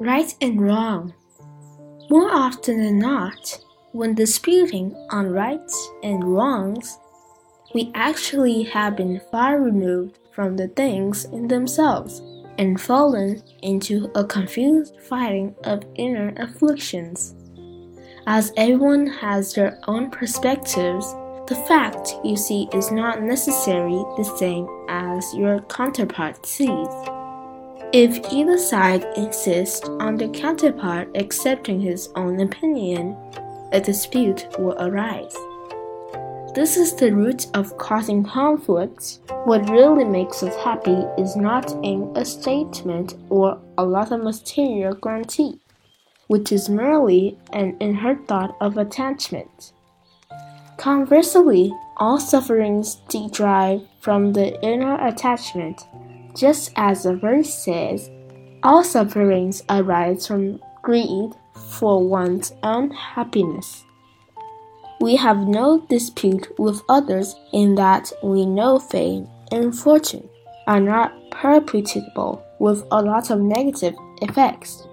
right and wrong. More often than not, when disputing on rights and wrongs, we actually have been far removed from the things in themselves and fallen into a confused fighting of inner afflictions. As everyone has their own perspectives, the fact you see is not necessarily the same as your counterpart sees. If either side insists on the counterpart accepting his own opinion, a dispute will arise. This is the root of causing conflicts. What really makes us happy is not in a statement or a lot of material guarantee, which is merely an inherent thought of attachment. Conversely, all sufferings derive from the inner attachment just as the verse says, all sufferings arise from greed for one's own happiness. We have no dispute with others in that we know fame and fortune are not perpetuable with a lot of negative effects.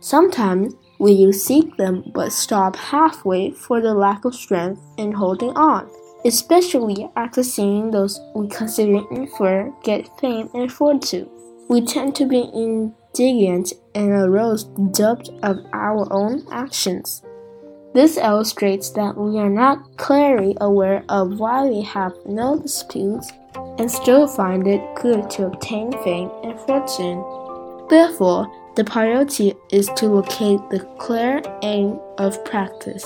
Sometimes we seek them but stop halfway for the lack of strength in holding on especially after seeing those we consider inferior get fame and fortune. We tend to be indignant and arouse the doubt of our own actions. This illustrates that we are not clearly aware of why we have no disputes and still find it good to obtain fame and fortune. Therefore, the priority is to locate the clear aim of practice.